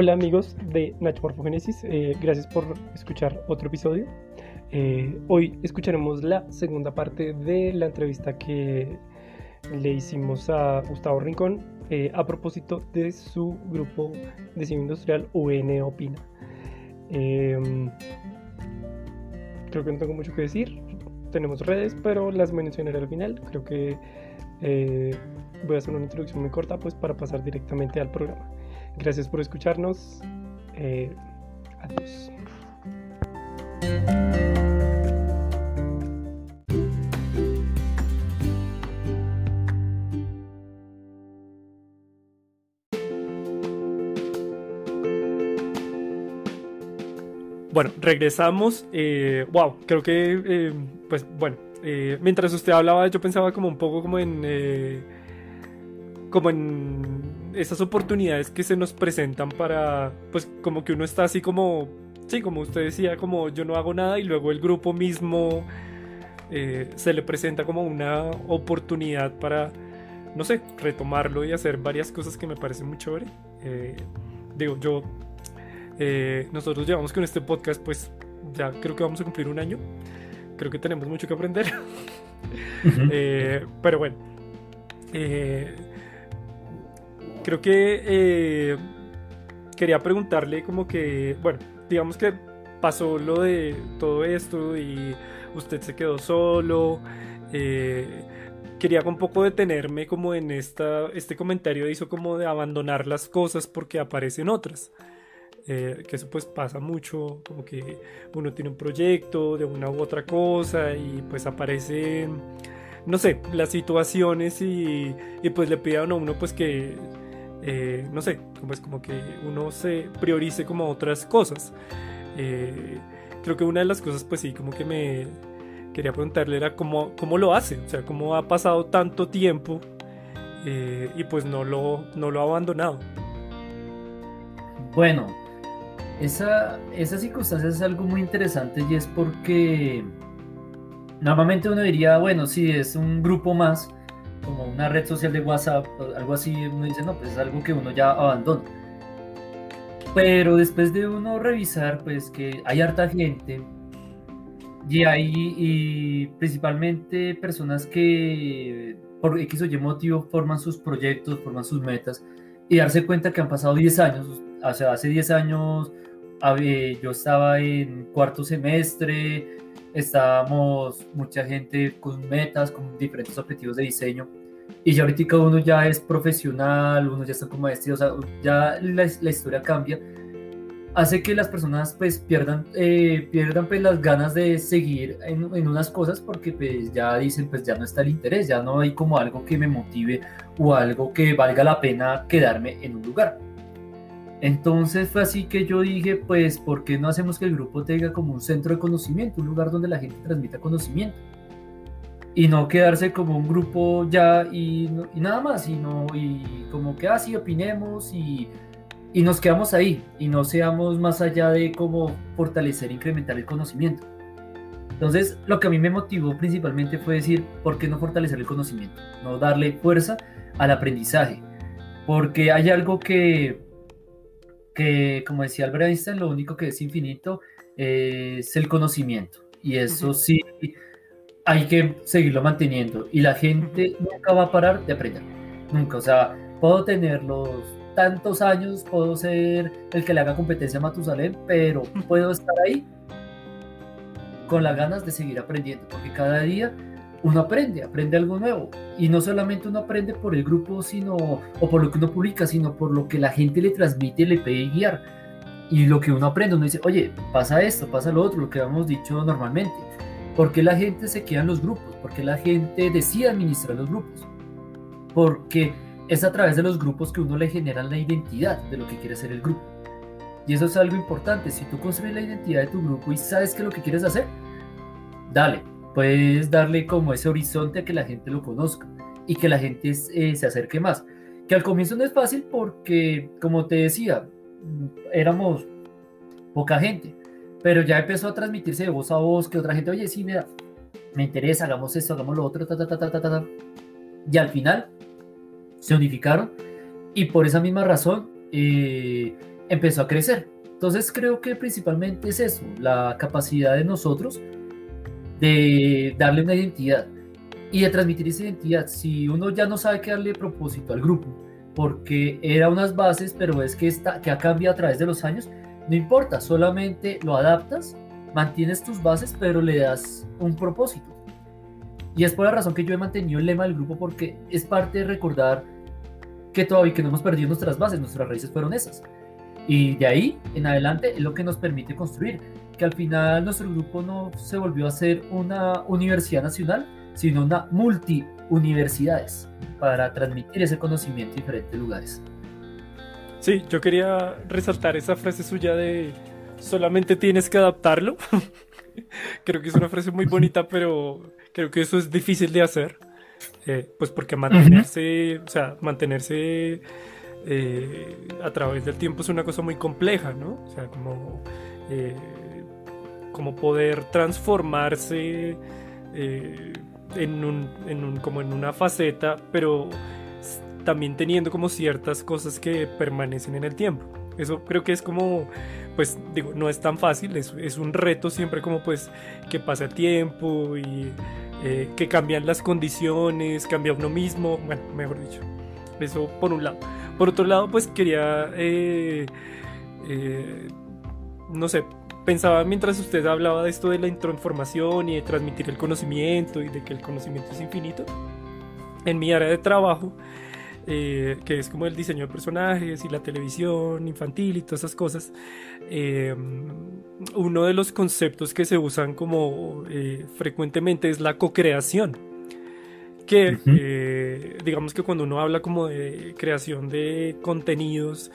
Hola amigos de Nachomorfogénesis, eh, gracias por escuchar otro episodio. Eh, hoy escucharemos la segunda parte de la entrevista que le hicimos a Gustavo Rincón eh, a propósito de su grupo de cine industrial UN Opina. Em, creo que no tengo mucho que decir, tenemos redes, pero las mencionaré al final. Creo que voy a hacer una introducción muy corta pues para pasar directamente al programa. Gracias por escucharnos. Eh, adiós. Bueno, regresamos. Eh, wow, creo que, eh, pues bueno, mientras usted hablaba, yo pensaba como un poco como en, como en esas oportunidades que se nos presentan para, pues como que uno está así como, sí, como usted decía, como yo no hago nada y luego el grupo mismo eh, se le presenta como una oportunidad para, no sé, retomarlo y hacer varias cosas que me parecen muy chévere. Eh, digo, yo, eh, nosotros llevamos con este podcast, pues ya creo que vamos a cumplir un año. Creo que tenemos mucho que aprender. pero bueno. Eh, creo que eh, quería preguntarle como que, bueno, digamos que pasó lo de todo esto y usted se quedó solo. Eh, quería un poco detenerme como en esta, este comentario hizo como de abandonar las cosas porque aparecen otras. Eh, que eso pues pasa mucho, como que uno tiene un proyecto de una u otra cosa y pues aparecen, no sé, las situaciones y, y pues le piden a uno pues que eh, no sé, pues como que uno se priorice como otras cosas. Eh, creo que una de las cosas, pues sí, como que me quería preguntarle era cómo, cómo lo hace, o sea, cómo ha pasado tanto tiempo eh, y pues no lo, no lo ha abandonado. Bueno, esa, esa circunstancia es algo muy interesante y es porque normalmente uno diría, bueno, sí, es un grupo más, como una red social de WhatsApp, algo así, uno dice, no, pues es algo que uno ya abandona. Pero después de uno revisar, pues que hay harta gente y hay y principalmente personas que por X o Y motivo forman sus proyectos, forman sus metas y darse cuenta que han pasado 10 años, o sea, hace 10 años yo estaba en cuarto semestre, estábamos mucha gente con metas, con diferentes objetivos de diseño. Y ya ahorita uno ya es profesional, uno ya está como este, o sea, ya la, la historia cambia. Hace que las personas pues pierdan, eh, pierdan pues las ganas de seguir en, en, unas cosas porque pues ya dicen pues ya no está el interés, ya no hay como algo que me motive o algo que valga la pena quedarme en un lugar. Entonces fue así que yo dije, pues, ¿por qué no hacemos que el grupo tenga como un centro de conocimiento, un lugar donde la gente transmita conocimiento? Y no quedarse como un grupo ya y, nada más, sino y como que así ah, opinemos y, y, nos quedamos ahí y no seamos más allá de cómo fortalecer, incrementar el conocimiento. Entonces, lo que a mí me motivó principalmente fue decir, ¿por qué no fortalecer el conocimiento? No darle fuerza al aprendizaje. Porque hay algo que que, como decía Albert Einstein, lo único que es infinito es el conocimiento. Y eso sí, hay que seguirlo manteniendo. Y la gente nunca va a parar de aprender. Nunca. O sea, puedo tener los tantos años, puedo ser el que le haga competencia a Matusalén, pero puedo estar ahí con las ganas de seguir aprendiendo. Porque cada día uno aprende, aprende algo nuevo. Y no solamente uno aprende por el grupo, sino, o por lo que uno publica, sino por lo que la gente le transmite, le pide guiar. Y lo que uno aprende, uno dice, oye, pasa esto, pasa lo otro, lo que hemos dicho normalmente. ¿Por qué la gente se queda en los grupos? ¿Por qué la gente decide administrar los grupos? Porque es a través de los grupos que uno le genera la identidad de lo que quiere ser el grupo. Y eso es algo importante. Si tú construyes la identidad de tu grupo y sabes qué es lo que quieres hacer, dale, puedes darle como ese horizonte a que la gente lo conozca y que la gente eh, se acerque más. Que al comienzo no es fácil porque, como te decía, éramos poca gente, pero ya empezó a transmitirse de voz a voz que otra gente, oye, sí, mira, me interesa, hagamos esto, hagamos lo otro, ta, ta, ta, ta, ta, ta. Y al final se unificaron y por esa misma razón eh, empezó a crecer. Entonces creo que principalmente es eso, la capacidad de nosotros de darle una identidad y de transmitir esa identidad. Si uno ya no sabe qué darle propósito al grupo, porque era unas bases, pero es que, está, que ha cambiado a través de los años, no importa, solamente lo adaptas, mantienes tus bases, pero le das un propósito. Y es por la razón que yo he mantenido el lema del grupo, porque es parte de recordar que todavía que no hemos perdido nuestras bases, nuestras raíces fueron esas. Y de ahí en adelante es lo que nos permite construir, que al final nuestro grupo no se volvió a ser una universidad nacional, sino una multi-universidades para transmitir ese conocimiento en diferentes lugares. Sí, yo quería resaltar esa frase suya de solamente tienes que adaptarlo. creo que es una frase muy bonita, pero creo que eso es difícil de hacer. Eh, pues porque mantenerse, o sea, mantenerse eh, a través del tiempo es una cosa muy compleja, ¿no? O sea, como, eh, como poder transformarse en un, en un, como en una faceta, pero también teniendo como ciertas cosas que permanecen en el tiempo. Eso creo que es como, pues digo, no es tan fácil, es, un reto siempre como pues que pasa tiempo y eh, que cambian las condiciones, cambia uno mismo, bueno, mejor dicho. Eso por un lado. Por otro lado, pues quería, eh, eh, no sé, pensaba mientras usted hablaba de esto de la transformación y de transmitir el conocimiento y de que el conocimiento es infinito. En mi área de trabajo, eh, que es como el diseño de personajes y la televisión infantil y todas esas cosas, eh, uno de los conceptos que se usan como eh, frecuentemente es la co-creación. Que digamos que cuando uno habla como de creación de contenidos,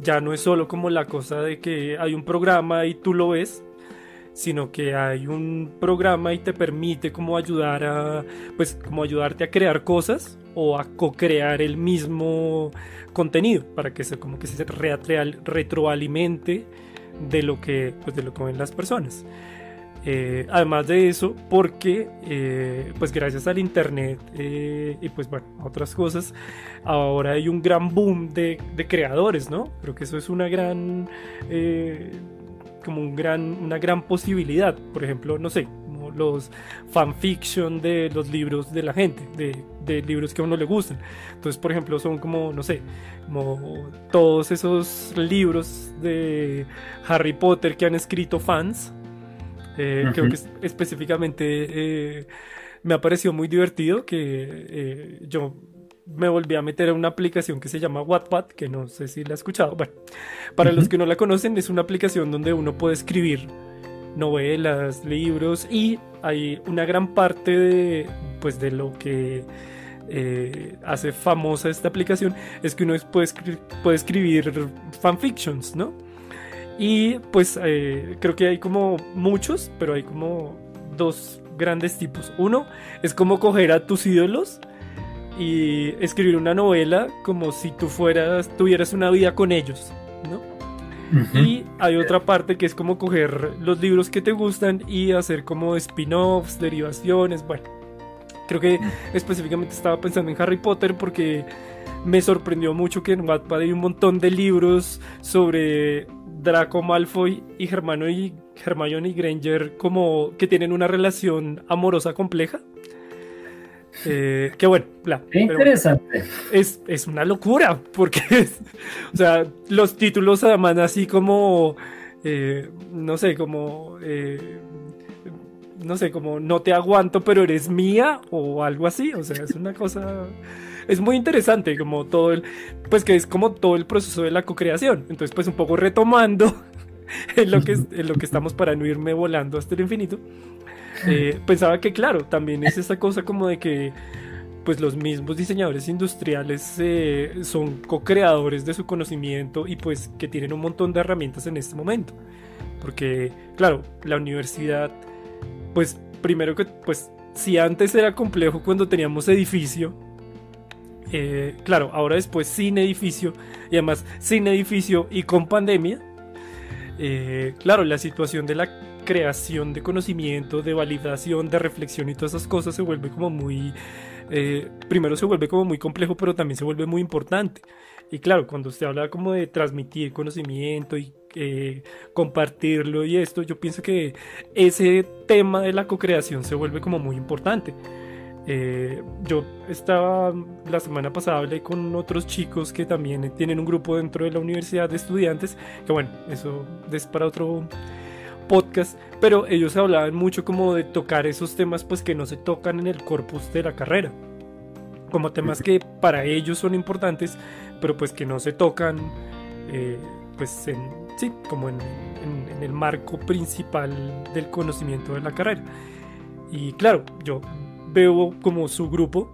ya no es solo como la cosa de que hay un programa y tú lo ves, sino que hay un programa y te permite como ayudar a, pues como ayudarte a crear cosas o a co-crear el mismo contenido para que se como que se retroalimente de lo que pues de lo que ven las personas. Eh, además de eso, porque eh, pues gracias al internet eh, y pues bueno, otras cosas, ahora hay un gran boom de, de creadores, ¿no? Creo que eso es una gran como un gran, una gran posibilidad. Por ejemplo, no sé, los fanfiction de los libros de la gente, de, de, libros que a uno le gustan. Entonces, por ejemplo, son como, no sé, como todos esos libros de Harry Potter que han escrito fans. Eh, creo que específicamente eh, me ha parecido muy divertido que eh, yo me volví a meter a una aplicación que se llama Wattpad, que no sé si la he escuchado. Bueno, para los que no la conocen, es una aplicación donde uno puede escribir novelas, libros y hay una gran parte de, pues, de lo que eh, hace famosa esta aplicación es que uno puede, escribir, puede escribir fanfictions, ¿no? Y pues eh, creo que hay como muchos, pero hay como dos grandes tipos. Uno es como coger a tus ídolos y escribir una novela como si tú fueras, tuvieras una vida con ellos, ¿no? Y hay otra parte que es como coger los libros que te gustan y hacer como spin-offs, derivaciones, bueno. Creo que específicamente estaba pensando en Harry Potter porque me sorprendió mucho que en Wattpad hay un montón de libros sobre Draco Malfoy y Hermione y Hermione Granger como que tienen una relación amorosa compleja. Eh, que bueno, interesante. es, es, una locura, porque, o sea, los títulos además así como, eh, no sé, como, eh, no sé, como no te aguanto, pero eres mía, o algo así, o sea, es una cosa, es muy interesante, como todo el, pues que es como todo el proceso de la co-creación, entonces pues un poco retomando en lo que, en lo que estamos para no irme volando hasta el infinito. Eh, pensaba que claro, también es esa cosa como de que pues los mismos diseñadores industriales eh, son co-creadores de su conocimiento y pues que tienen un montón de herramientas en este momento. Porque claro, la universidad, pues primero que pues si antes era complejo cuando teníamos edificio, eh, claro, ahora después sin edificio y además sin edificio y con pandemia, claro, la situación de la creación de conocimiento, de validación, de reflexión y todas esas cosas se vuelve como muy... Eh, primero se vuelve como muy complejo, pero también se vuelve muy importante. Y claro, cuando usted habla como de transmitir conocimiento y eh, compartirlo y esto, yo pienso que ese tema de la co-creación se vuelve como muy importante. Eh, yo estaba la semana pasada hablé con otros chicos que también tienen un grupo dentro de la universidad de estudiantes, que bueno, eso es para otro podcast, pero ellos hablaban mucho como de tocar esos temas pues que no se tocan en el corpus de la carrera, como temas que para ellos son importantes, pero pues que no se tocan eh, pues en, sí, como en, en el marco principal del conocimiento de la carrera. Y claro, yo veo como su grupo.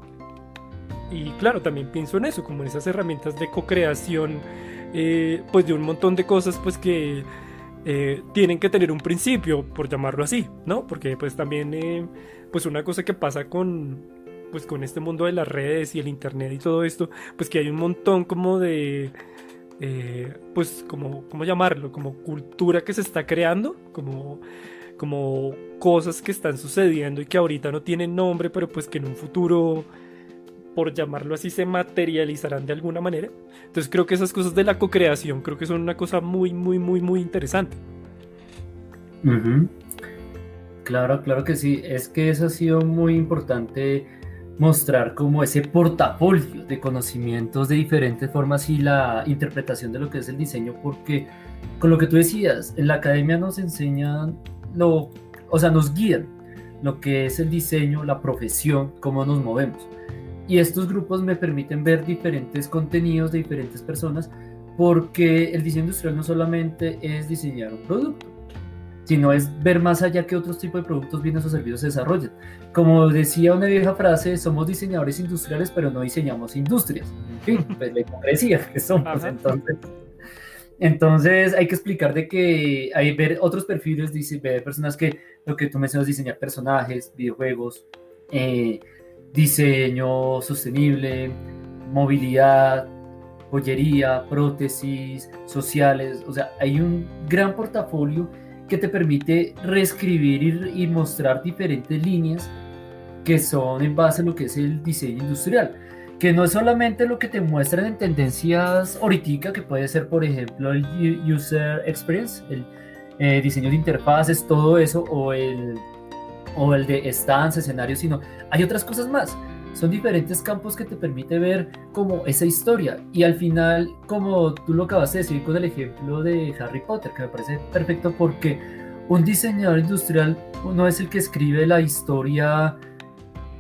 Y claro, también pienso en eso, como en esas herramientas de co-creación, eh, pues de un montón de cosas, pues que eh, tienen que tener un principio, por llamarlo así, ¿no? Porque pues también, eh, pues una cosa que pasa con, pues con este mundo de las redes y el internet y todo esto, pues que hay un montón como de, pues como, ¿cómo llamarlo? Como cultura que se está creando, como como cosas que están sucediendo y que ahorita no tienen nombre, pero pues que en un futuro, por llamarlo así, se materializarán de alguna manera. Entonces creo que esas cosas de la co-creación creo que son una cosa muy, muy, muy, muy interesante. Claro, claro que sí. Es que eso ha sido muy importante mostrar como ese portafolio de conocimientos de diferentes formas y la interpretación de lo que es el diseño, porque con lo que tú decías, en la academia nos enseñan lo, o sea, nos guían lo que es el diseño, la profesión, cómo nos movemos. Y estos grupos me permiten ver diferentes contenidos de diferentes personas porque el diseño industrial no solamente es diseñar un producto, sino es ver más allá que otros tipos de productos, bienes o servicios se desarrollan. Como decía una vieja frase, somos diseñadores industriales, pero no diseñamos industrias. En fin, pues la hipocresía que somos. Entonces, entonces hay que explicar de que hay ver otros perfiles, dice, personas que lo que tú mencionas, diseñar personajes, videojuegos, eh, diseño sostenible, movilidad, joyería, prótesis, sociales, o sea, hay un gran portafolio que te permite reescribir y mostrar diferentes líneas que son en base a lo que es el diseño industrial que no es solamente lo que te muestran en tendencias ahorita, que puede ser, por ejemplo, el user experience, el eh, diseño de interfaces, todo eso, o el, o el de stands, escenarios, sino hay otras cosas más. Son diferentes campos que te permite ver como esa historia. Y al final, como tú lo acabas de decir con el ejemplo de Harry Potter, que me parece perfecto porque un diseñador industrial no es el que escribe la historia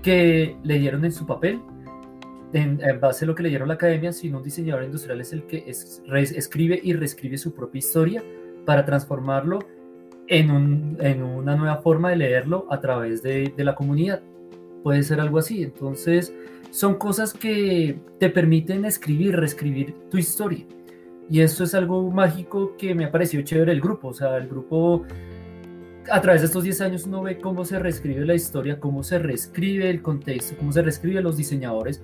que le dieron en su papel, en, base a lo que leyeron la academia, sino un diseñador industrial es el que escribe y reescribe su propia historia para transformarlo en, una nueva forma de leerlo a través de, la comunidad. Puede ser algo así. Entonces, son cosas que te permiten escribir, reescribir tu historia. Y esto es algo mágico que me ha parecido chévere el grupo. O sea, el grupo, a través de estos 10 años, uno ve cómo se reescribe la historia, cómo se reescribe el contexto, cómo se reescribe los diseñadores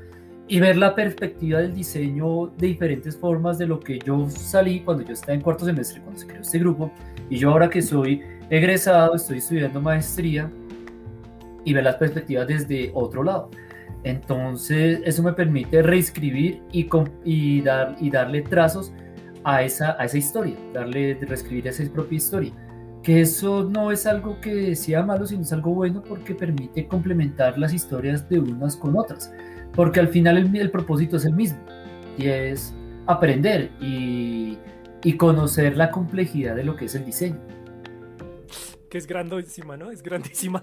y ver la perspectiva del diseño de diferentes formas de lo que yo salí cuando yo estaba en cuarto semestre, cuando se creó este grupo, y yo ahora que soy egresado, estoy estudiando maestría y ver las perspectivas desde otro lado. Entonces, eso me permite reescribir y, y, dar, y darle trazos a esa, a esa historia, darle, reescribir esa propia historia. Que eso no es algo que sea malo, sino es algo bueno porque permite complementar las historias de unas con otras porque al final el, propósito es el mismo y es aprender y, conocer la complejidad de lo que es el diseño. Que es grandísima, ¿no? Es grandísima.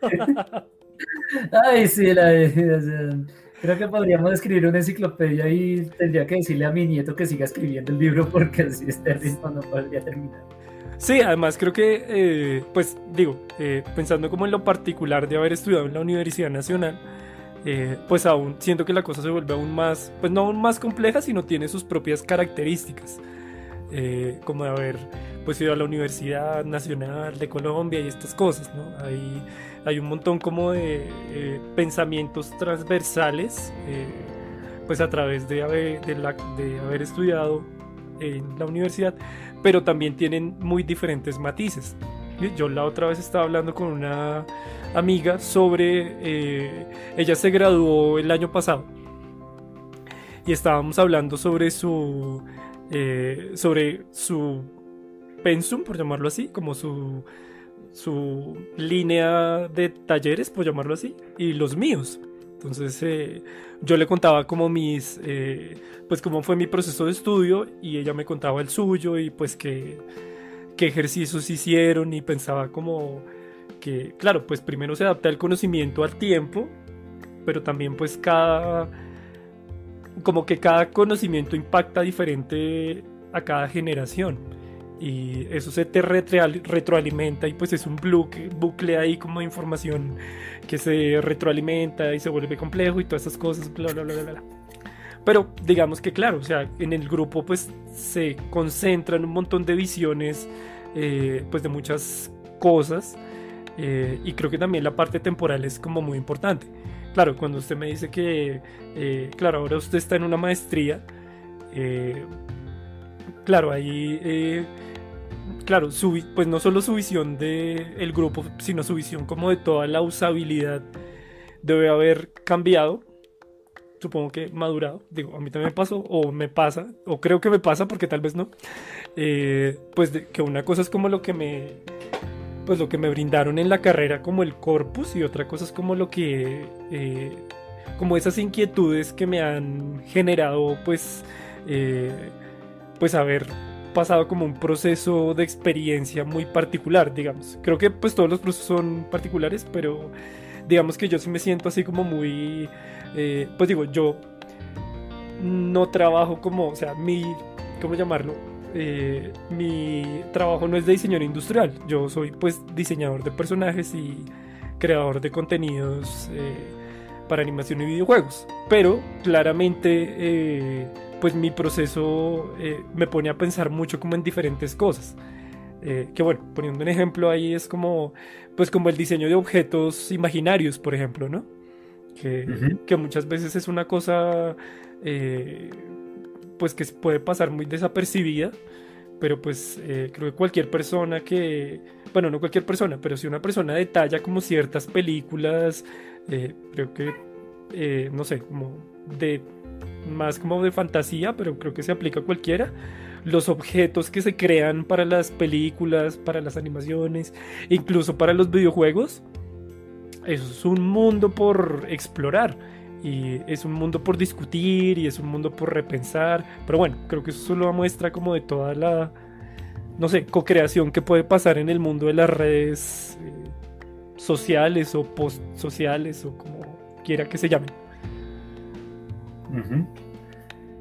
Ay, sí, la, creo que podríamos escribir una enciclopedia y tendría que decirle a mi nieto que siga escribiendo el libro porque así este ritmo no podría terminar. Sí, además creo que, eh, pues digo, eh, pensando como en lo particular de haber estudiado en la Universidad Nacional, eh, pues aún siento que la cosa se vuelve aún más, pues no aún más compleja, sino tiene sus propias características, eh, como de haber pues ido a la Universidad Nacional de Colombia y estas cosas, ¿no? Hay, hay un montón como de eh, pensamientos transversales, pues a través de haber, de, de haber estudiado en la universidad, pero también tienen muy diferentes matices. Yo la otra vez estaba hablando con una amiga sobre... Eh, ella se graduó el año pasado. y estábamos hablando sobre su, eh, sobre su pensum, por llamarlo así, como su, su línea de talleres, por llamarlo así, y los míos. Entonces eh, yo le contaba como mis, pues cómo fue mi proceso de estudio y ella me contaba el suyo y pues qué, qué ejercicios hicieron y pensaba como que, claro, pues primero se adapta el conocimiento al tiempo, pero también pues cada, como que cada conocimiento impacta diferente a cada generación y eso se te retroalimenta y pues es un bucle, bucle ahí como de información que se retroalimenta y se vuelve complejo y todas esas cosas, bla, bla, bla, bla. Pero digamos que claro, o sea, en el grupo pues se concentran un montón de visiones eh, pues de muchas cosas eh, y creo que también la parte temporal es como muy importante. Claro, cuando usted me dice que, eh, claro, ahora usted está en una maestría, claro, ahí claro, su, pues no solo su visión del el grupo, sino su visión como de toda la usabilidad debe haber cambiado. Supongo que madurado. Digo, a mí también me pasó, o me pasa, o creo que me pasa porque tal vez no. Eh, pues que una cosa es como lo que me. Pues lo que me brindaron en la carrera como el corpus y otra cosa es como lo que. Eh, como esas inquietudes que me han generado pues. Eh, pues haber pasado como un proceso de experiencia muy particular, digamos. Creo que pues todos los procesos son particulares, pero digamos que yo sí me siento así como muy, eh, pues digo, yo no trabajo como, o sea, mi, ¿cómo llamarlo? Eh, mi trabajo no es de diseñador industrial, yo soy pues diseñador de personajes y creador de contenidos eh, para animación y videojuegos, pero claramente pues mi proceso eh, me pone a pensar mucho como en diferentes cosas. Eh, que bueno, poniendo un ejemplo ahí es como, pues como el diseño de objetos imaginarios, por ejemplo, ¿no? Que, que muchas veces es una cosa, eh, pues que puede pasar muy desapercibida, pero pues creo que cualquier persona que, bueno, no cualquier persona, pero si una persona detalla como ciertas películas, creo que, no sé, como de más como de fantasía, pero creo que se aplica a cualquiera. Los objetos que se crean para las películas, para las animaciones, incluso para los videojuegos. Eso es un mundo por explorar y es un mundo por discutir y es un mundo por repensar. Pero bueno, creo que eso solo muestra como de toda la, no sé, co-creación que puede pasar en el mundo de las redes eh, sociales o post sociales o como quiera que se llamen.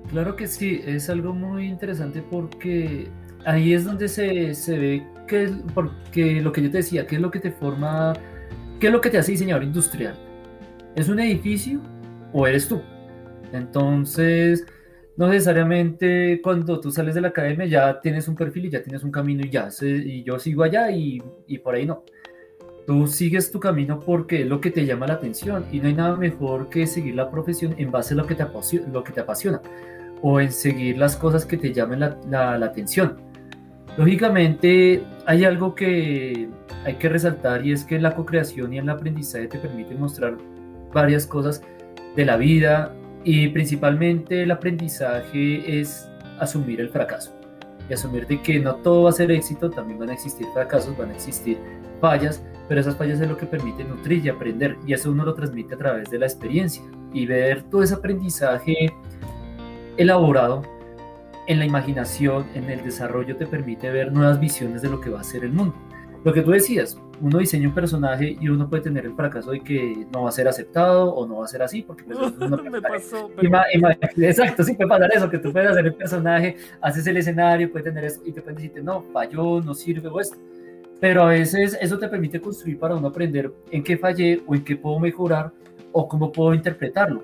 Claro que sí, es algo muy interesante porque ahí es donde se, se ve que, porque lo que yo te decía, qué es lo que te forma, qué es lo que te hace diseñador industrial. ¿Es un edificio o eres tú? Entonces, no necesariamente cuando tú sales de la academia ya tienes un perfil y ya tienes un camino y ya, y yo sigo allá y, y por ahí no. Tú sigues tu camino porque es lo que te llama la atención y no hay nada mejor que seguir la profesión en base a lo que te apasiona, lo que te apasiona o en seguir las cosas que te llamen la, la, atención. Lógicamente hay algo que hay que resaltar y es que la co-creación y el aprendizaje te permiten mostrar varias cosas de la vida y principalmente el aprendizaje es asumir el fracaso y asumir de que no todo va a ser éxito, también van a existir fracasos, van a existir fallas, pero esas fallas es lo que permite nutrir y aprender, y eso uno lo transmite a través de la experiencia y ver todo ese aprendizaje elaborado en la imaginación, en el desarrollo, te permite ver nuevas visiones de lo que va a ser el mundo. Lo que tú decías, uno diseña un personaje y uno puede tener el fracaso de que no va a ser aceptado o no va a ser así, porque pues, me pasó, Exacto, sí puede pasar eso, que tú puedes hacer el personaje, haces el escenario, puede tener eso y te pueden decirte, no, falló, no sirve o esto pero a veces eso te permite construir para uno aprender en qué fallé o en qué puedo mejorar o cómo puedo interpretarlo.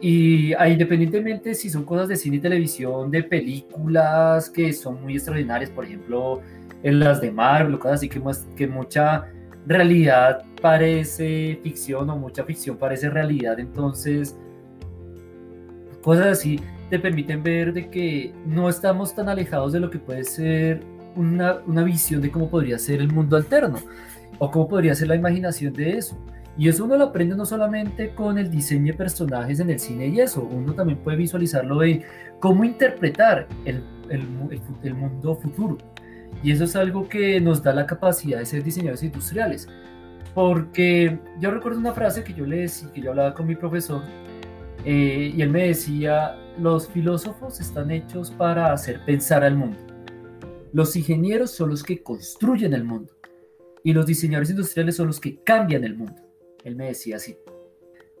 Y independientemente si son cosas de cine y televisión, de películas que son muy extraordinarias, por ejemplo, en las de Marvel cosas así que, que mucha realidad parece ficción o mucha ficción parece realidad, entonces cosas así te permiten ver de que no estamos tan alejados de lo que puede ser una, visión de cómo podría ser el mundo alterno o cómo podría ser la imaginación de eso. Y eso uno lo aprende no solamente con el diseño de personajes en el cine y eso, uno también puede visualizarlo de cómo interpretar el, el, el, mundo futuro. Y eso es algo que nos da la capacidad de ser diseñadores industriales. Porque yo recuerdo una frase que yo le decía, que yo hablaba con mi profesor, eh, y él me decía, los filósofos están hechos para hacer pensar al mundo. Los ingenieros son los que construyen el mundo. Y los diseñadores industriales son los que cambian el mundo. Él me decía así.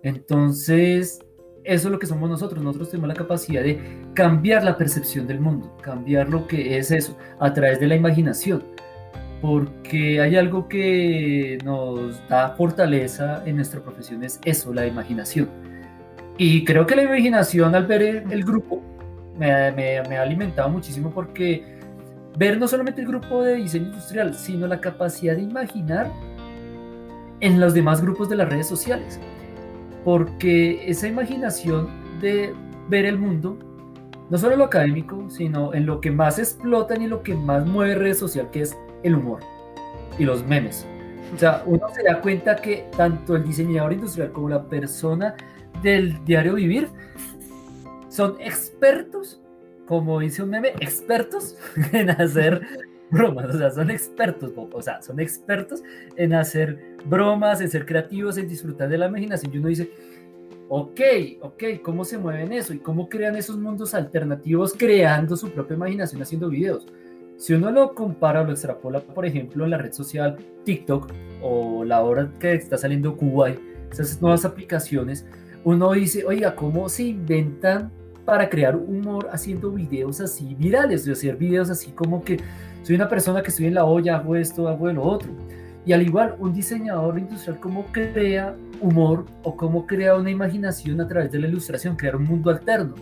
Entonces, eso es lo que somos nosotros. Nosotros tenemos la capacidad de cambiar la percepción del mundo, cambiar lo que es eso a través de la imaginación. Porque hay algo que nos da fortaleza en nuestra profesión, es eso, la imaginación. Y creo que la imaginación al ver el, grupo me, me, me ha alimentado muchísimo porque ver no solamente el grupo de diseño industrial, sino la capacidad de imaginar en los demás grupos de las redes sociales. Porque esa imaginación de ver el mundo, no solo en lo académico, sino en lo que más explota y lo que más mueve redes sociales, que es el humor y los memes. O sea, uno se da cuenta que tanto el diseñador industrial como la persona del diario vivir son expertos, como dice un meme, expertos en hacer bromas, o sea, son expertos, o sea, son expertos en hacer bromas, en ser creativos, en disfrutar de la imaginación. Y uno dice, ok, ok, ¿cómo se mueven eso? ¿Y cómo crean esos mundos alternativos creando su propia imaginación haciendo videos? Si uno lo compara o lo extrapola, por ejemplo, en la red social TikTok o la hora que está saliendo Kuwait, esas nuevas aplicaciones, uno dice, oiga, ¿cómo se inventan para crear humor haciendo videos así virales? De hacer videos así como que soy una persona que estoy en la olla, hago esto, hago lo otro. Y al igual, un diseñador industrial, ¿cómo crea humor o cómo crea una imaginación a través de la ilustración? Crear un mundo alterno,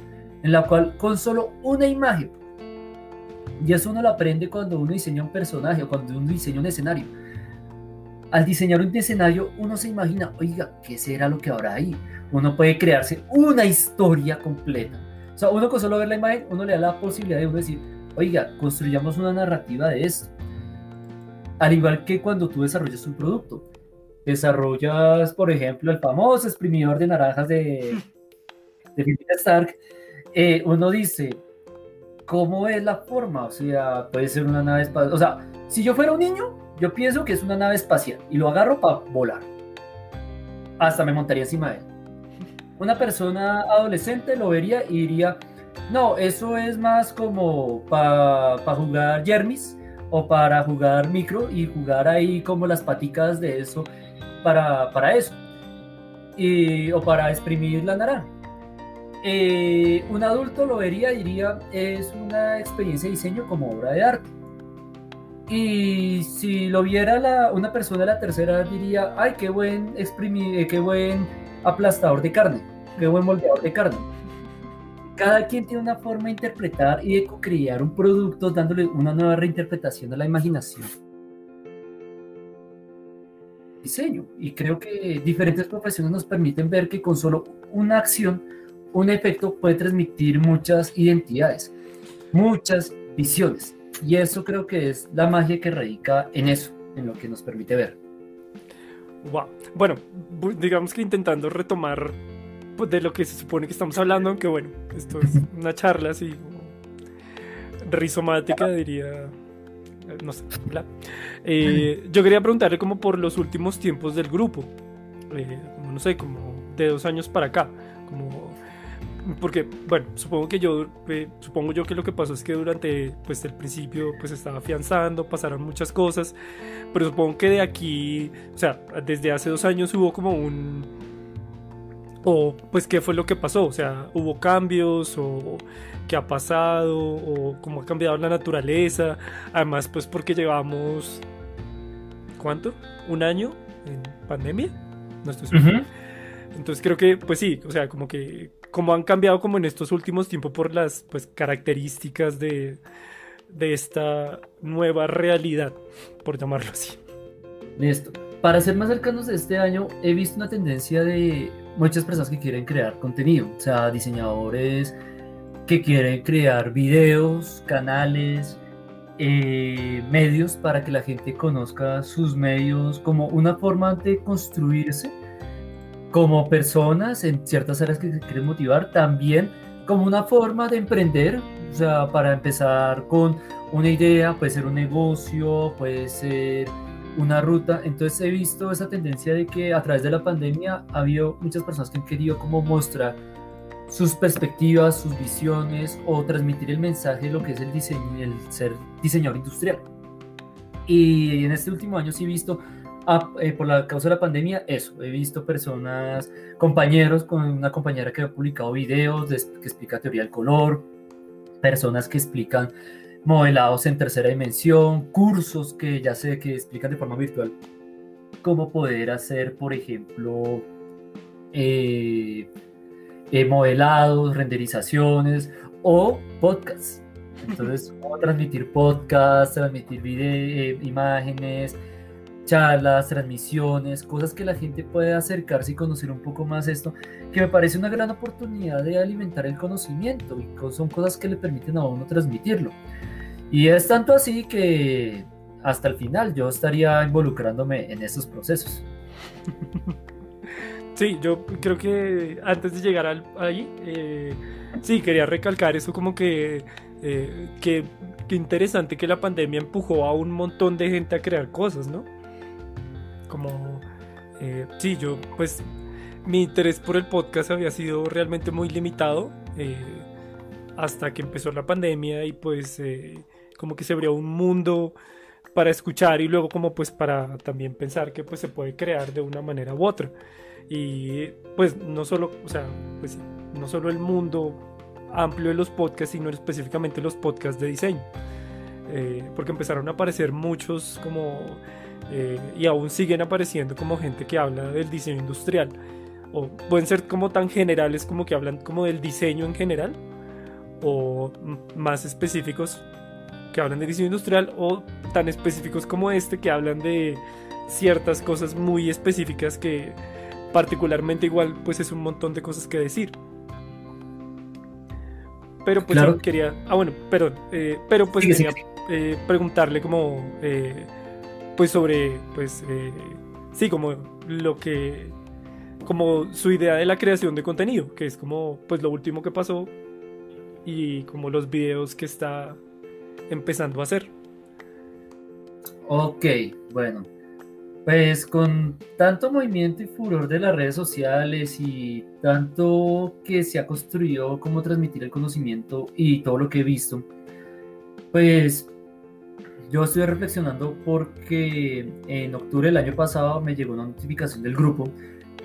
en la cual con solo una imagen, y eso uno lo aprende cuando uno diseña un personaje o cuando uno diseña un escenario. Al diseñar un escenario, uno se imagina, oiga, ¿qué será lo que habrá ahí? Uno puede crearse una historia completa. O sea, uno con solo ver la imagen, uno le da la posibilidad de uno decir, oiga, construyamos una narrativa de esto. Al igual que cuando tú desarrollas un producto. Desarrollas, por ejemplo, el famoso exprimidor de naranjas de, de Stark. Eh, uno dice, ¿cómo es la forma? O sea, puede ser una nave espacial. O sea, si yo fuera un niño, yo pienso que es una nave espacial y lo agarro para volar. Hasta me montaría encima de él. Una persona adolescente lo vería y diría, no, eso es más como para jugar Jermis o para jugar micro y jugar ahí como las paticas de eso para, para eso. Y, o para exprimir la naranja. Eh, un adulto lo vería y diría es una experiencia de diseño como obra de arte. Y si lo viera la, una persona de la tercera diría, ay, qué buen exprimir, eh, qué buen aplastador de carne, qué buen moldeador de carne cada quien tiene una forma de interpretar y de crear un producto dándole una nueva reinterpretación a la imaginación. Diseño. Y creo que diferentes profesiones nos permiten ver que con solo una acción, un efecto puede transmitir muchas identidades, muchas visiones. Y eso creo que es la magia que radica en eso, en lo que nos permite ver. Wow. Bueno, digamos que intentando retomar pues, de lo que se supone que estamos hablando, aunque bueno, esto es una charla así rizomática, diría. No sé, eh, yo quería preguntarle como por los últimos tiempos del grupo, eh, como no sé, como de dos años para acá, como porque bueno supongo que yo eh, supongo yo que lo que pasó es que durante pues el principio pues estaba afianzando pasaron muchas cosas pero supongo que de aquí o sea desde hace dos años hubo como un o pues qué fue lo que pasó, o sea, hubo cambios o qué ha pasado o cómo ha cambiado la naturaleza, además pues porque llevamos ¿cuánto? ¿Un año en pandemia? No estoy seguro. Entonces creo que pues sí, o sea, como que como han cambiado como en estos últimos tiempos por las pues características de de esta nueva realidad, por llamarlo así. Listo. Para ser más cercanos de este año, he visto una tendencia de muchas personas que quieren crear contenido, o sea, diseñadores que quieren crear videos, canales, eh, medios para que la gente conozca sus medios como una forma de construirse como personas en ciertas áreas que se quieren motivar, también como una forma de emprender, o sea, para empezar con una idea, puede ser un negocio, puede ser una ruta. Entonces he visto esa tendencia de que a través de la pandemia ha habido muchas personas que han querido como mostrar sus perspectivas, sus visiones o transmitir el mensaje de lo que es el diseño, el ser diseñador industrial. Y en este último año sí he visto, ah, eh, por la causa de la pandemia, eso. He visto personas, compañeros, con una compañera que ha publicado videos que explica teoría del color, personas que explican modelados en tercera dimensión, cursos que ya sé que explican de forma virtual cómo poder hacer, por ejemplo, eh, eh, modelados, renderizaciones o podcasts. Entonces, cómo transmitir podcasts, transmitir eh, imágenes, charlas, transmisiones, cosas que la gente puede acercarse y conocer un poco más esto, que me parece una gran oportunidad de alimentar el conocimiento y son cosas que le permiten a uno transmitirlo. Y es tanto así que hasta el final yo estaría involucrándome en esos procesos. Sí, yo creo que antes de llegar al, ahí, eh, sí, quería recalcar eso como que, eh, que, interesante que la pandemia empujó a un montón de gente a crear cosas, ¿no? Como, eh, sí, yo pues mi interés por el podcast había sido realmente muy limitado hasta que empezó la pandemia y pues como que se abrió un mundo para escuchar y luego como pues para también pensar que pues se puede crear de una manera u otra. Y pues no solo, o sea, pues no solo el mundo amplio de los podcasts, sino específicamente los podcasts de diseño. Eh, porque empezaron a aparecer muchos como, eh, y aún siguen apareciendo como gente que habla del diseño industrial. O pueden ser como tan generales como que hablan como del diseño en general, o más específicos que hablan de diseño industrial, o tan específicos como este que hablan de ciertas cosas muy específicas que particularmente igual pues es un montón de cosas que decir. Pero pues quería, ah bueno, perdón, eh, pero pues quería eh, preguntarle como eh, pues sobre pues sí como lo que como su idea de la creación de contenido, que es como pues lo último que pasó y como los videos que está empezando a hacer. Ok, bueno, pues con tanto movimiento y furor de las redes sociales y tanto que se ha construido cómo transmitir el conocimiento y todo lo que he visto, pues yo estoy reflexionando porque en octubre del año pasado me llegó una notificación del grupo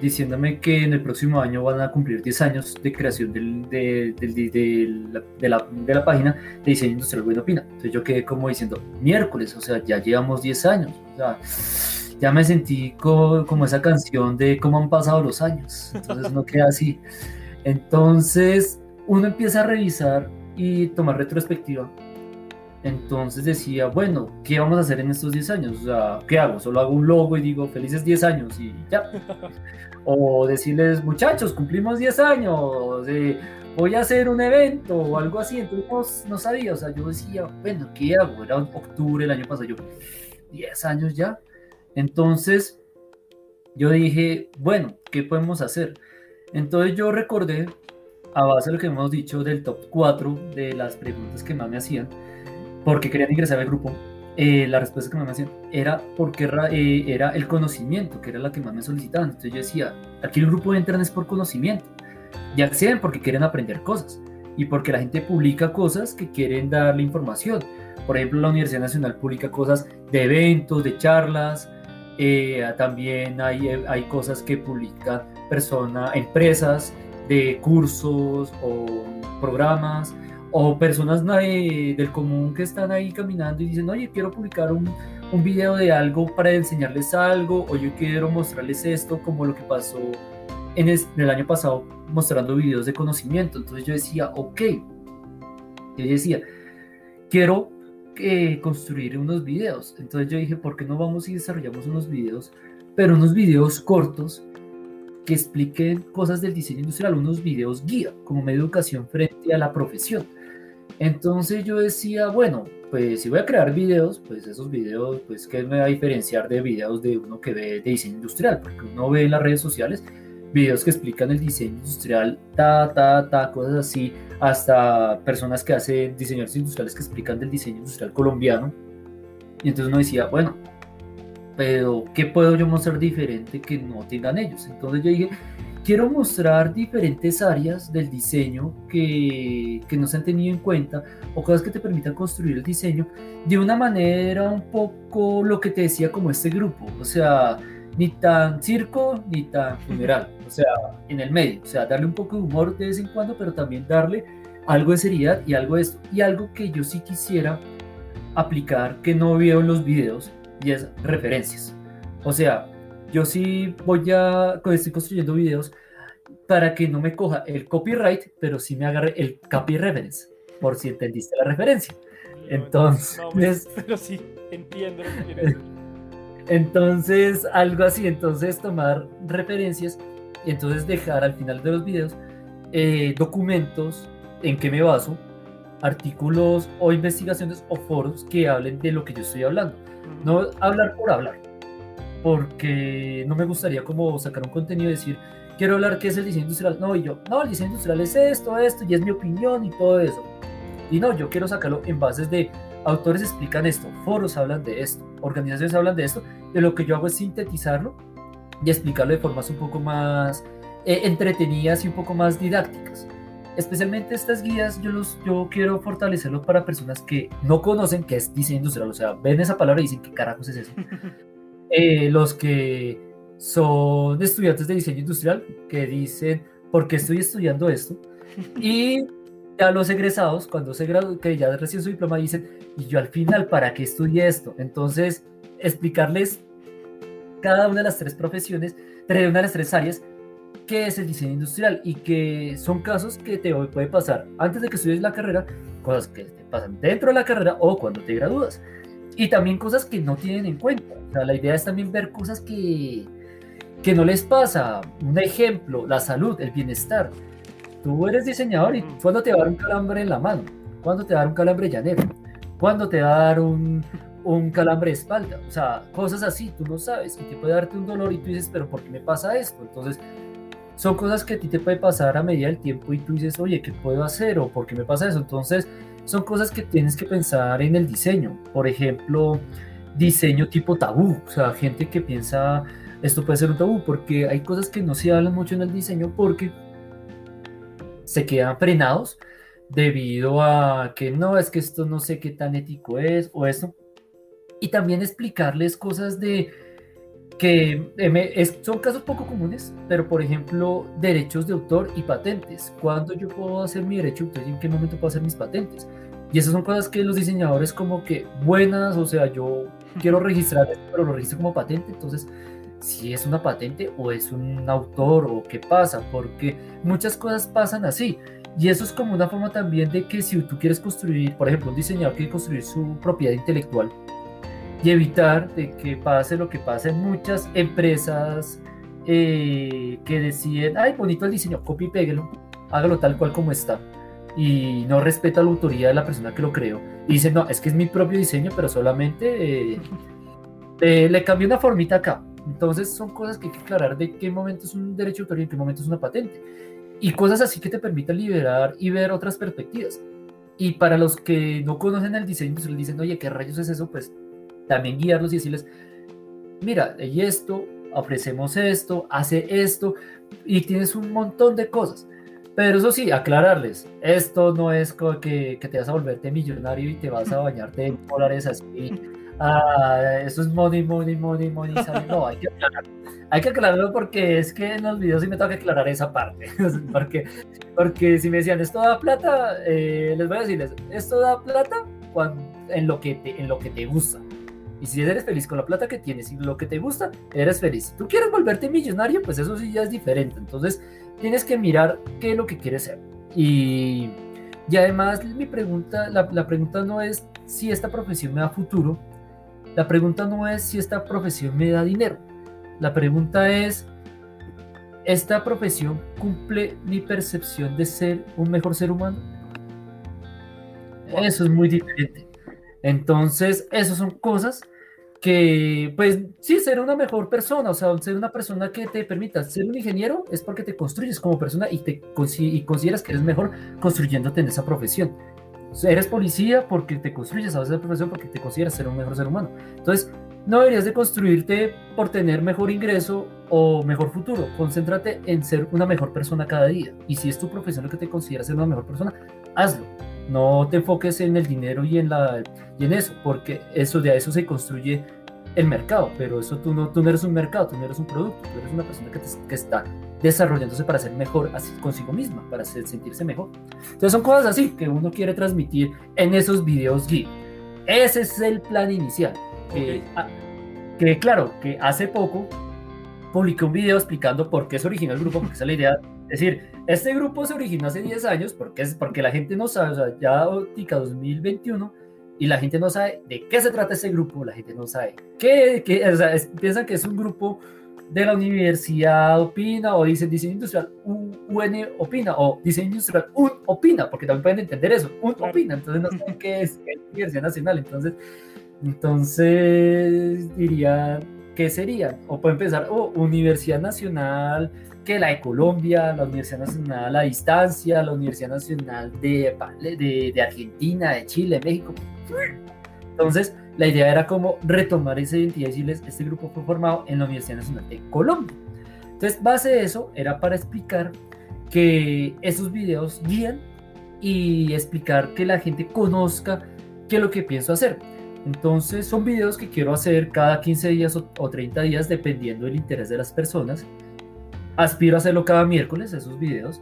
diciéndome que en el próximo año van a cumplir 10 años de creación del, de, de, la, de, la, página de diseño industrial Bueno Opina. Entonces yo quedé como diciendo, miércoles, o sea, ya llevamos 10 años. O sea, ya me sentí como, esa canción de cómo han pasado los años. Entonces no queda así. Entonces uno empieza a revisar y tomar retrospectiva. Entonces decía, bueno, ¿qué vamos a hacer en estos 10 años? O sea, ¿qué hago? Solo hago un logo y digo, felices 10 años y ya. O decirles, muchachos, cumplimos 10 años, eh, voy a hacer un evento o algo así. Entonces no, sabía, o sea, yo decía, bueno, ¿qué hago? Era octubre el año pasado, yo, 10 años ya. Entonces, yo dije, bueno, ¿qué podemos hacer? Entonces yo recordé, a base de lo que hemos dicho del top 4 de las preguntas que más me hacían, porque querían ingresar al grupo, eh, la respuesta que me hacían era porque era, eh, era el conocimiento, que era la que más me solicitaban. Entonces yo decía, aquí el grupo entran es por conocimiento, y acceden porque quieren aprender cosas, y porque la gente publica cosas que quieren darle información. Por ejemplo, la Universidad Nacional publica cosas de eventos, de charlas, eh, también hay, hay cosas que publican personas, empresas de cursos o programas o personas del común que están ahí caminando y dicen, oye, quiero publicar un, un video de algo para enseñarles algo o yo quiero mostrarles esto como lo que pasó en, el año pasado mostrando videos de conocimiento. Entonces yo decía, ok, yo decía, quiero construir unos videos. Entonces yo dije, ¿por qué no vamos y desarrollamos unos videos, pero unos videos cortos que expliquen cosas del diseño industrial, unos videos guía, como medio de educación frente a la profesión. Entonces yo decía, bueno, pues si voy a crear videos, pues esos videos, pues ¿qué me va a diferenciar de videos de uno que ve de diseño industrial? Porque uno ve en las redes sociales videos que explican el diseño industrial, ta, ta, ta, cosas así, hasta personas que hacen diseñadores industriales que explican del diseño industrial colombiano. Y entonces uno decía, bueno, pero ¿qué puedo yo mostrar diferente que no tengan ellos? Entonces yo dije, quiero mostrar diferentes áreas del diseño que, que, no se han tenido en cuenta o cosas que te permitan construir el diseño de una manera un poco lo que te decía como este grupo, o sea, ni tan circo ni tan funeral, o sea, en el medio, o sea, darle un poco de humor de vez en cuando, pero también darle algo de seriedad y algo de esto, y algo que yo sí quisiera aplicar que no veo en los videos y es referencias. O sea, yo sí voy a, estoy construyendo videos para que no me coja el copyright, pero sí me agarre el copy reference, por si entendiste la referencia. Entonces, pero sí, entiendo Entonces, algo así, entonces tomar referencias y entonces dejar al final de los videos eh, documentos en que me baso, artículos o investigaciones o foros que hablen de lo que yo estoy hablando. No hablar por hablar, porque no me gustaría como sacar un contenido y decir, quiero hablar qué es el diseño industrial. No, y yo, no, el diseño industrial es esto, esto, y es mi opinión y todo eso. Y no, yo quiero sacarlo en bases de autores explican esto, foros hablan de esto, organizaciones hablan de esto, y lo que yo hago es sintetizarlo y explicarlo de formas un poco más eh, entretenidas y un poco más didácticas. Especialmente estas guías, yo, los, yo quiero fortalecerlo para personas que no conocen qué es diseño industrial, o sea, ven esa palabra y dicen, ¿qué carajos es eso? Eh, los que son estudiantes de diseño industrial que dicen, ¿por qué estoy estudiando esto? Y a los egresados, cuando se graduan, que ya recién su diploma, dicen, ¿y yo al final para qué estudié esto? Entonces, explicarles cada una de las tres profesiones, una de las tres áreas, qué es el diseño industrial y que son casos que te puede pasar antes de que estudies la carrera, cosas que te pasan dentro de la carrera o cuando te gradúas. Y también cosas que no tienen en cuenta. O sea, la idea es también ver cosas que, que no les pasa. Un ejemplo, la salud, el bienestar. Tú eres diseñador y ¿cuándo te va a dar un calambre en la mano? ¿Cuándo te va a dar un calambre llanero? ¿Cuándo te va a dar un, un calambre de espalda? O sea, cosas así, tú no sabes. Y te puede darte un dolor y tú dices, pero ¿por qué me pasa esto? Entonces, son cosas que a ti te puede pasar a medida del tiempo y tú dices, oye, ¿qué puedo hacer? ¿O por qué me pasa eso? Entonces, son cosas que tienes que pensar en el diseño. Por ejemplo, diseño tipo tabú. O sea, gente que piensa, esto puede ser un tabú, porque hay cosas que no se hablan mucho en el diseño porque se quedan frenados debido a que no, es que esto no sé qué tan ético es o eso. Y también explicarles cosas de que eh, son casos poco comunes, pero por ejemplo, derechos de autor y patentes. ¿Cuándo yo puedo hacer mi derecho de autor y en qué momento puedo hacer mis patentes? Y esas son cosas que los diseñadores como que buenas, o sea, yo quiero registrar esto, pero lo registro como patente, entonces si es una patente o es un autor o qué pasa, porque muchas cosas pasan así. Y eso es como una forma también de que si tú quieres construir, por ejemplo, un diseñador quiere construir su propiedad intelectual, y evitar de que pase lo que pasa en muchas empresas eh, que deciden, ay, bonito el diseño, copy y péguelo, hágalo tal cual como está. Y no respeta la autoría de la persona que lo creó. Y dice, no, es que es mi propio diseño, pero solamente eh, le cambié una formita acá. Entonces son cosas que hay que aclarar de qué momento es un derecho de autoría y en qué momento es una patente. Y cosas así que te permitan liberar y ver otras perspectivas. Y para los que no conocen el diseño, se les dicen, oye, ¿qué rayos es eso? Pues también guiarlos y decirles, mira, y esto, ofrecemos esto, hace esto, y tienes un montón de cosas. Pero eso sí, aclararles, esto no es que, que te vas a volverte millonario y te vas a bañarte en dólares así. Ah, eso es money, money, money, money. No, hay que aclararlo. Hay que aclararlo porque es que en los videos sí me toca aclarar esa parte. porque, porque si me decían, esto da plata, eh, les voy a decirles, esto da plata cuando, en, lo que te, en lo que te gusta. Y si eres feliz con la plata que tienes y lo que te gusta, eres feliz. Si tú quieres volverte millonario, pues eso sí ya es diferente. Entonces, tienes que mirar qué es lo que quieres ser. Y, y además, mi pregunta, la, la pregunta no es si esta profesión me da futuro. La pregunta no es si esta profesión me da dinero. La pregunta es, ¿esta profesión cumple mi percepción de ser un mejor ser humano? Eso es muy diferente. Entonces, esas son cosas que, pues sí, ser una mejor persona, o sea, ser una persona que te permita ser un ingeniero es porque te construyes como persona y, te, y consideras que eres mejor construyéndote en esa profesión. eres policía porque te construyes a esa profesión porque te consideras ser un mejor ser humano. Entonces, no deberías de construirte por tener mejor ingreso o mejor futuro. Concéntrate en ser una mejor persona cada día. Y si es tu profesión lo que te considera ser una mejor persona, hazlo. No te enfoques en el dinero y en, la, y en eso, porque eso de eso se construye el mercado, pero eso tú no, tú no eres un mercado, tú no eres un producto, tú eres una persona que, que está desarrollándose para ser mejor así consigo misma, para sentirse mejor. Entonces son cosas así que uno quiere transmitir en esos videos geek. Ese es el plan inicial. Ah, que, claro, que hace poco publiqué un video explicando por qué se originó el grupo, porque esa es la idea. Es decir, este grupo se originó hace 10 años porque, es, porque la gente no sabe, o sea, ya óptica 2021 y la gente no sabe de qué se trata ese grupo, la gente no sabe qué, qué o sea, piensan que es un grupo de la universidad opina o dicen diseño industrial UN opina o diseño industrial UN opina, porque también pueden entender eso, UN opina, entonces no saben qué es la Universidad Nacional, entonces entonces diría, ¿qué sería? O puede empezar, o Universidad Nacional, que la de Colombia, la Universidad Nacional a distancia, la Universidad Nacional de, de, de Argentina, de Chile, México. Entonces, la idea era como retomar esa identidad y decirles, este grupo fue formado en la Universidad Nacional de Colombia. Entonces, base de eso era para explicar que esos videos guían y explicar que la gente conozca qué es lo que pienso hacer. Entonces son videos que quiero hacer cada 15 días o, 30 días dependiendo del interés de las personas. Aspiro a hacerlo cada miércoles, esos videos,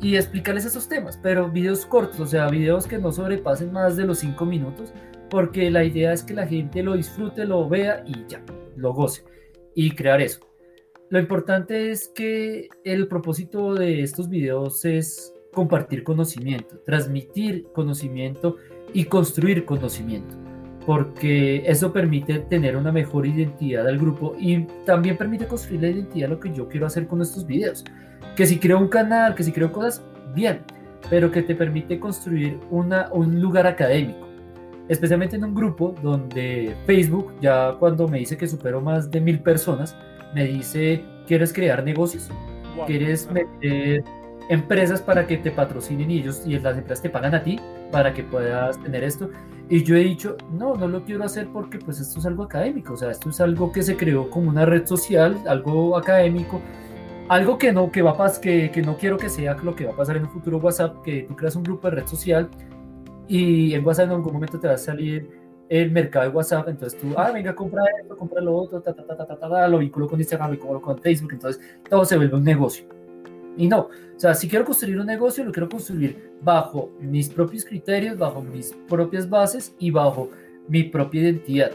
y explicarles esos temas, pero videos cortos, o sea, videos que no sobrepasen más de los 5 minutos, porque la idea es que la gente lo disfrute, lo vea y ya, lo goce, y crear eso. Lo importante es que el propósito de estos videos es compartir conocimiento, transmitir conocimiento y construir conocimiento porque eso permite tener una mejor identidad del grupo y también permite construir la identidad de lo que yo quiero hacer con estos videos. Que si creo un canal, que si creo cosas, bien, pero que te permite construir una, un lugar académico. Especialmente en un grupo donde Facebook, ya cuando me dice que supero más de mil personas, me dice, ¿quieres crear negocios? ¿Quieres meter empresas para que te patrocinen y ellos y las empresas te pagan a ti para que puedas tener esto? Y yo he dicho, no, no lo quiero hacer porque pues esto es algo académico, o sea, esto es algo que se creó como una red social, algo académico, algo que no, que va a que, que no quiero que sea lo que va a pasar en un futuro WhatsApp, que tú creas un grupo de red social y en WhatsApp en algún momento te va a salir el mercado de WhatsApp, entonces tú, ah, venga, compra esto, compra lo otro, ta, ta, ta, ta, ta, lo vinculo con Instagram, lo vinculo con Facebook, entonces todo se vuelve un negocio. Y no, o sea, si quiero construir un negocio, lo quiero construir bajo mis propios criterios, bajo mis propias bases y bajo mi propia identidad.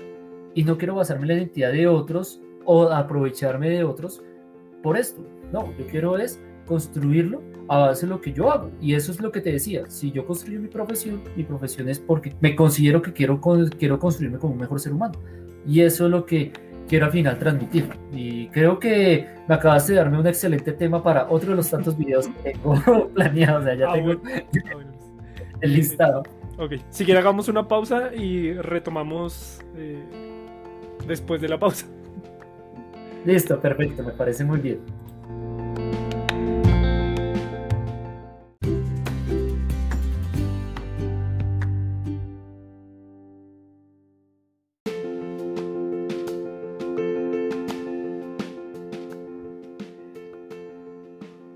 Y no quiero basarme en la identidad de otros o aprovecharme de otros por esto. No, yo quiero es construirlo a base de lo que yo hago. Y eso es lo que te decía. Si yo construyo mi profesión, mi profesión es porque me considero que quiero, quiero construirme como un mejor ser humano. Y eso es lo que quiero al final transmitir. Y creo que me acabas de darme un excelente tema para otro de los tantos videos que tengo planeados. O sea, ya ah, tengo ah, el listado. Ok, si quiere hagamos una pausa y retomamos eh, después de la pausa. Listo, perfecto, me parece muy bien.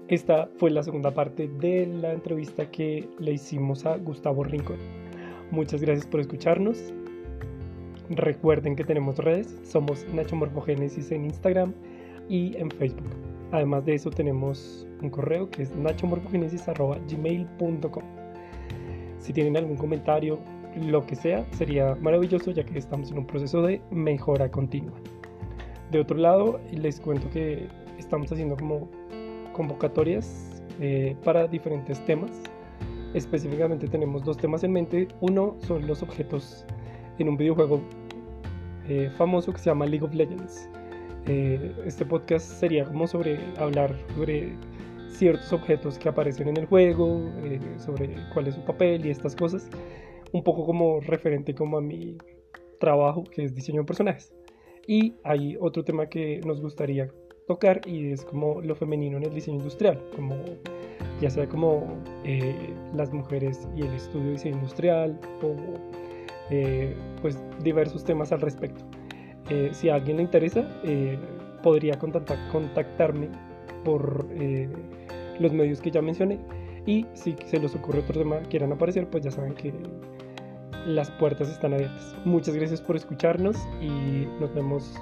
Esta fue la segunda parte de la entrevista que le hicimos a Gustavo Rincón. Muchas gracias por escucharnos. Recuerden que tenemos redes, somos Nacho Morfogénesis en Instagram y en Facebook. Además de eso tenemos un correo que es nachomorfogenesis.gmail.com Si tienen algún comentario, lo que sea, sería maravilloso ya que estamos en un proceso de mejora continua. De otro lado, les cuento que estamos haciendo como convocatorias eh, para diferentes temas. Específicamente tenemos dos temas en mente. Uno son los objetos en un videojuego eh, famoso que se llama League of Legends. Eh, este podcast sería como sobre hablar sobre ciertos objetos que aparecen en el juego, sobre cuál es su papel y estas cosas. Un poco como referente como a mi trabajo que es diseño de personajes. Y hay otro tema que nos gustaría tocar y es como lo femenino en el diseño industrial, como ya sea como eh, las mujeres y el estudio de diseño industrial o eh, pues diversos temas al respecto. Eh, si a alguien le interesa, podría contactar, contactarme por los medios que ya mencioné y si se les ocurre otro tema quieran aparecer, pues ya saben que las puertas están abiertas. Muchas gracias por escucharnos y nos vemos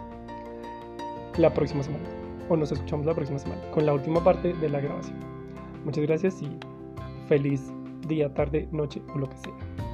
la próxima semana. O nos escuchamos la próxima semana con la última parte de la grabación. Muchas gracias y feliz día, tarde, noche o lo que sea.